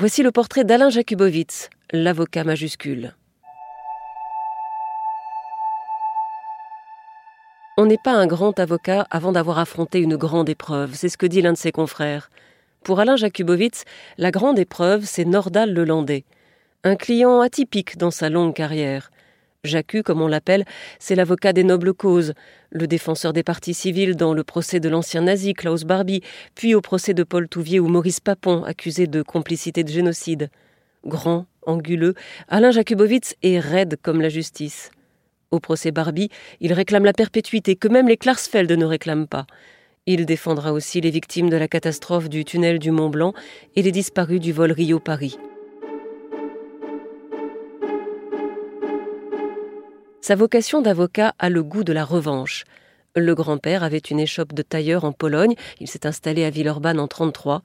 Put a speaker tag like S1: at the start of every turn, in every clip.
S1: Voici le portrait d'Alain Jakubowicz, l'avocat majuscule. On n'est pas un grand avocat avant d'avoir affronté une grande épreuve, c'est ce que dit l'un de ses confrères. Pour Alain Jakubowicz, la grande épreuve, c'est Nordal Lelandais. Un client atypique dans sa longue carrière. Jacques, comme on l'appelle, c'est l'avocat des nobles causes, le défenseur des partis civils dans le procès de l'ancien nazi Klaus Barbie, puis au procès de Paul Touvier ou Maurice Papon, accusé de complicité de génocide. Grand, anguleux, Alain Jakubowicz est raide comme la justice. Au procès Barbie, il réclame la perpétuité que même les Klarsfeld ne réclament pas. Il défendra aussi les victimes de la catastrophe du tunnel du Mont Blanc et les disparus du vol Rio-Paris. Sa vocation d'avocat a le goût de la revanche. Le grand-père avait une échoppe de tailleur en Pologne, il s'est installé à Villeurbanne en 1933.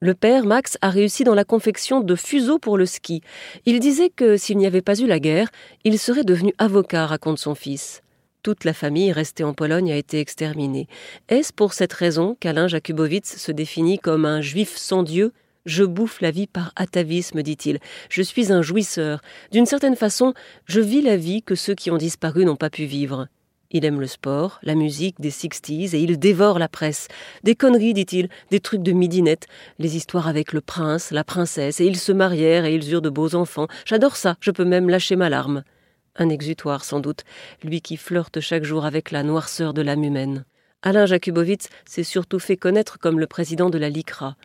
S1: Le père, Max, a réussi dans la confection de fuseaux pour le ski. Il disait que s'il n'y avait pas eu la guerre, il serait devenu avocat, raconte son fils. Toute la famille restée en Pologne a été exterminée. Est-ce pour cette raison qu'Alain Jakubowicz se définit comme un juif sans Dieu? Je bouffe la vie par atavisme, dit-il. Je suis un jouisseur. D'une certaine façon, je vis la vie que ceux qui ont disparu n'ont pas pu vivre. Il aime le sport, la musique des sixties et il dévore la presse. Des conneries, dit-il, des trucs de midinette, les histoires avec le prince, la princesse, et ils se marièrent et ils eurent de beaux enfants. J'adore ça, je peux même lâcher ma larme. Un exutoire, sans doute, lui qui flirte chaque jour avec la noirceur de l'âme humaine. Alain Jakubowicz s'est surtout fait connaître comme le président de la LICRA.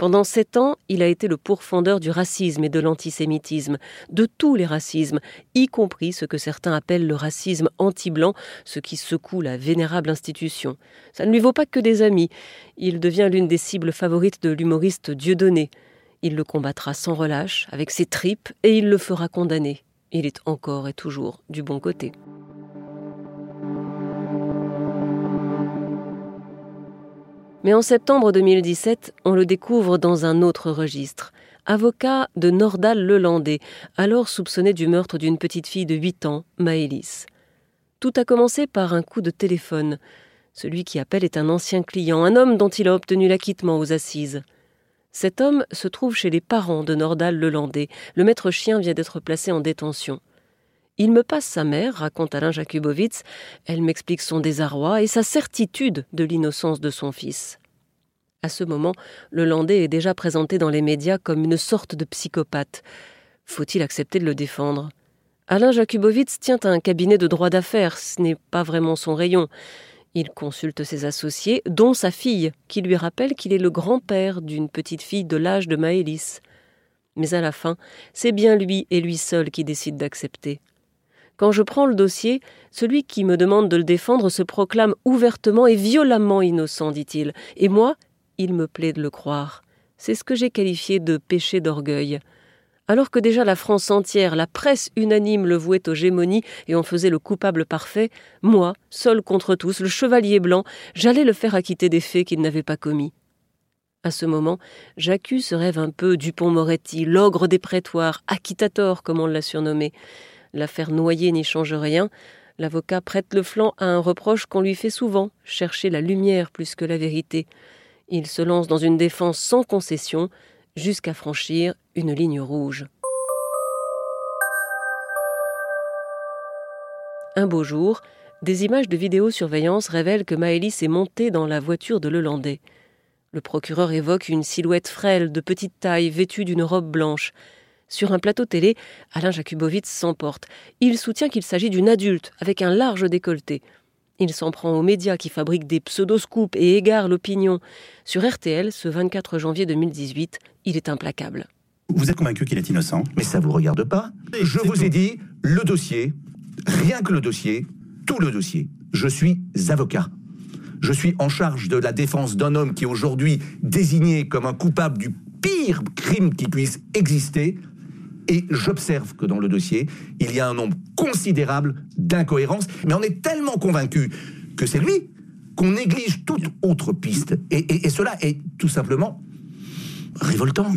S1: Pendant sept ans, il a été le pourfendeur du racisme et de l'antisémitisme, de tous les racismes, y compris ce que certains appellent le racisme anti-blanc, ce qui secoue la vénérable institution. Ça ne lui vaut pas que des amis. Il devient l'une des cibles favorites de l'humoriste Dieudonné. Il le combattra sans relâche, avec ses tripes, et il le fera condamner. Il est encore et toujours du bon côté. Mais en septembre 2017, on le découvre dans un autre registre. Avocat de Nordal Lelandais, alors soupçonné du meurtre d'une petite fille de 8 ans, Maëlys. Tout a commencé par un coup de téléphone. Celui qui appelle est un ancien client, un homme dont il a obtenu l'acquittement aux assises. Cet homme se trouve chez les parents de Nordal Lelandais. Le maître chien vient d'être placé en détention. Il me passe sa mère, raconte Alain Jakubowicz. Elle m'explique son désarroi et sa certitude de l'innocence de son fils. À ce moment, le Landais est déjà présenté dans les médias comme une sorte de psychopathe. Faut-il accepter de le défendre? Alain Jakubowicz tient un cabinet de droit d'affaires, ce n'est pas vraiment son rayon. Il consulte ses associés, dont sa fille, qui lui rappelle qu'il est le grand-père d'une petite fille de l'âge de Maëlys. Mais à la fin, c'est bien lui et lui seul qui décide d'accepter. Quand je prends le dossier, celui qui me demande de le défendre se proclame ouvertement et violemment innocent, dit-il. Et moi, il me plaît de le croire. C'est ce que j'ai qualifié de péché d'orgueil. Alors que déjà la France entière, la presse unanime le vouait aux gémonies et en faisait le coupable parfait, moi, seul contre tous, le chevalier blanc, j'allais le faire acquitter des faits qu'il n'avait pas commis. À ce moment, J'accuse se rêve un peu Dupont-Moretti, l'ogre des prétoires, acquittator comme on l'a surnommé. L'affaire Noyer n'y change rien. L'avocat prête le flanc à un reproche qu'on lui fait souvent, chercher la lumière plus que la vérité. Il se lance dans une défense sans concession, jusqu'à franchir une ligne rouge. Un beau jour, des images de vidéosurveillance révèlent que Maëlys est montée dans la voiture de Lelandais. Le procureur évoque une silhouette frêle, de petite taille, vêtue d'une robe blanche. Sur un plateau télé, Alain Jakubowicz s'emporte. Il soutient qu'il s'agit d'une adulte, avec un large décolleté. Il s'en prend aux médias qui fabriquent des pseudoscoops et égarent l'opinion. Sur RTL, ce 24 janvier 2018, il est implacable.
S2: Vous êtes convaincu qu'il est innocent?
S3: Mais ça vous regarde pas Je vous ai dit, le dossier, rien que le dossier, tout le dossier. Je suis avocat. Je suis en charge de la défense d'un homme qui est aujourd'hui désigné comme un coupable du pire crime qui puisse exister Et j'observe que dans le dossier, il y a un nombre considérable d'incohérences, mais on est tellement convaincu que c'est lui qu'on néglige toute autre piste. Et, et cela est tout simplement révoltant.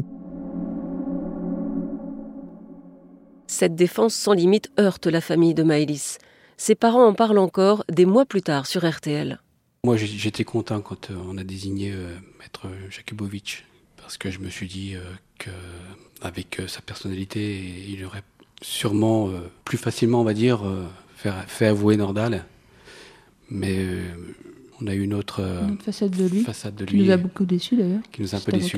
S1: Cette défense sans limite heurte la famille de Maëlys. Ses parents en parlent encore des mois plus tard sur RTL.
S4: Moi, j'étais content quand euh, on a désigné euh, Maître Jakubowicz, parce que je me suis dit euh, qu'avec sa personnalité, il aurait sûrement plus facilement, on va dire, fait avouer Nordal. Mais on a eu une autre,
S5: façade de lui,
S4: de
S5: qui nous a beaucoup déçus d'ailleurs.
S4: Qui nous a un peu déçus.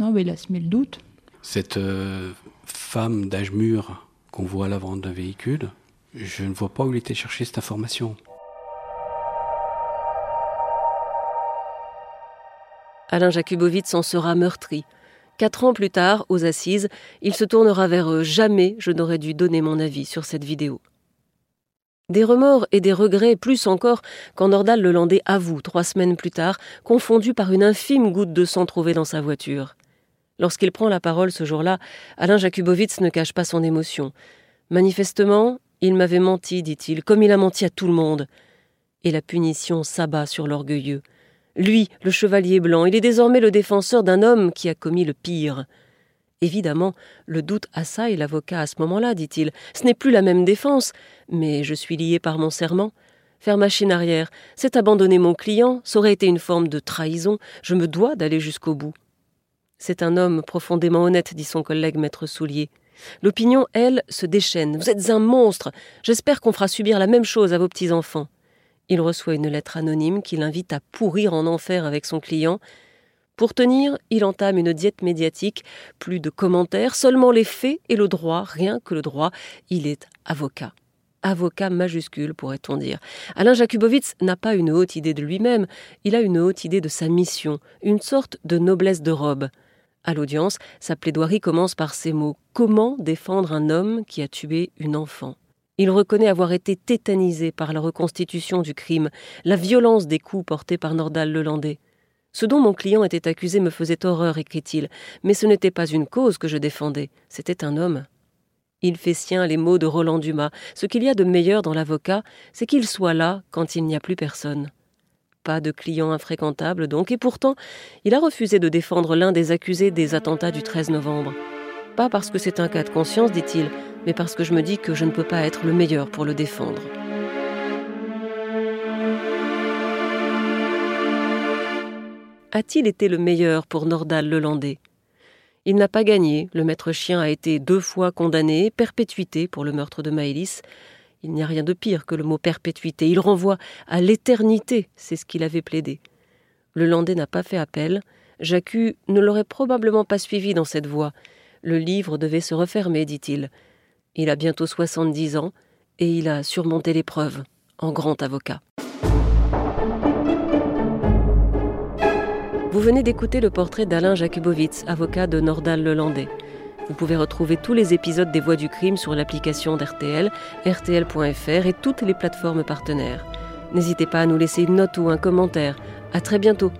S5: Non, mais il a semé le doute.
S4: Cette femme d'âge mûr qu'on voit à l'avant d'un véhicule, je ne vois pas où il était chercher cette information.
S1: Alain Jakubowicz en sera meurtri. Quatre ans plus tard, aux assises, il se tournera vers eux. Jamais je n'aurais dû donner mon avis sur cette vidéo. Des remords et des regrets, plus encore, quand Nordal Lelandais avoue, trois semaines plus tard, confondu par une infime goutte de sang trouvée dans sa voiture. Lorsqu'il prend la parole ce jour-là, Alain Jakubowicz ne cache pas son émotion. Manifestement, il m'avait menti, dit-il, comme il a menti à tout le monde. Et la punition s'abat sur l'orgueilleux. Lui, le chevalier blanc, il est désormais le défenseur d'un homme qui a commis le pire. Évidemment, le doute assaille l'avocat à ce moment-là, dit-il. Ce n'est plus la même défense, mais je suis lié par mon serment. Faire machine arrière, c'est abandonner mon client, ça aurait été une forme de trahison, je me dois d'aller jusqu'au bout. C'est un homme profondément honnête, dit son collègue maître Soulier. L'opinion, elle, se déchaîne. Vous êtes un monstre. J'espère qu'on fera subir la même chose à vos petits-enfants. Il reçoit une lettre anonyme qui l'invite à pourrir en enfer avec son client. Pour tenir, il entame une diète médiatique, plus de commentaires, seulement les faits et le droit, rien que le droit. Il est avocat. Avocat majuscule, pourrait-on dire. Alain Jakubowicz n'a pas une haute idée de lui-même, il a une haute idée de sa mission, une sorte de noblesse de robe. À l'audience, sa plaidoirie commence par ces mots Comment défendre un homme qui a tué une enfant? Il reconnaît avoir été tétanisé par la reconstitution du crime, la violence des coups portés par Nordal Lelandais. Ce dont mon client était accusé me faisait horreur, écrit-il, mais ce n'était pas une cause que je défendais, c'était un homme. Il fait sien les mots de Roland Dumas. Ce qu'il y a de meilleur dans l'avocat, c'est qu'il soit là quand il n'y a plus personne. Pas de client infréquentable donc, et pourtant, il a refusé de défendre l'un des accusés des attentats du 13 novembre. Pas parce que c'est un cas de conscience, dit-il, mais parce que je me dis que je ne peux pas être le meilleur pour le défendre. A-t-il été le meilleur pour Nordal Lelandais? Il n'a pas gagné, le maître chien a été deux fois condamné, perpétuité pour le meurtre de Maëlys. Il n'y a rien de pire que le mot perpétuité, il renvoie à l'éternité, c'est ce qu'il avait plaidé. Le Landais n'a pas fait appel, Jacques ne l'aurait probablement pas suivi dans cette voie, le livre devait se refermer, dit-il. Il a bientôt soixante-dix ans et il a surmonté l'épreuve en grand avocat. Vous venez d'écouter le portrait d'Alain Jakubowicz, avocat de Nordal Lelandais. Vous pouvez retrouver tous les épisodes des Voix du crime sur l'application d'RTL, rtl.fr et toutes les plateformes partenaires. N'hésitez pas à nous laisser une note ou un commentaire. À très bientôt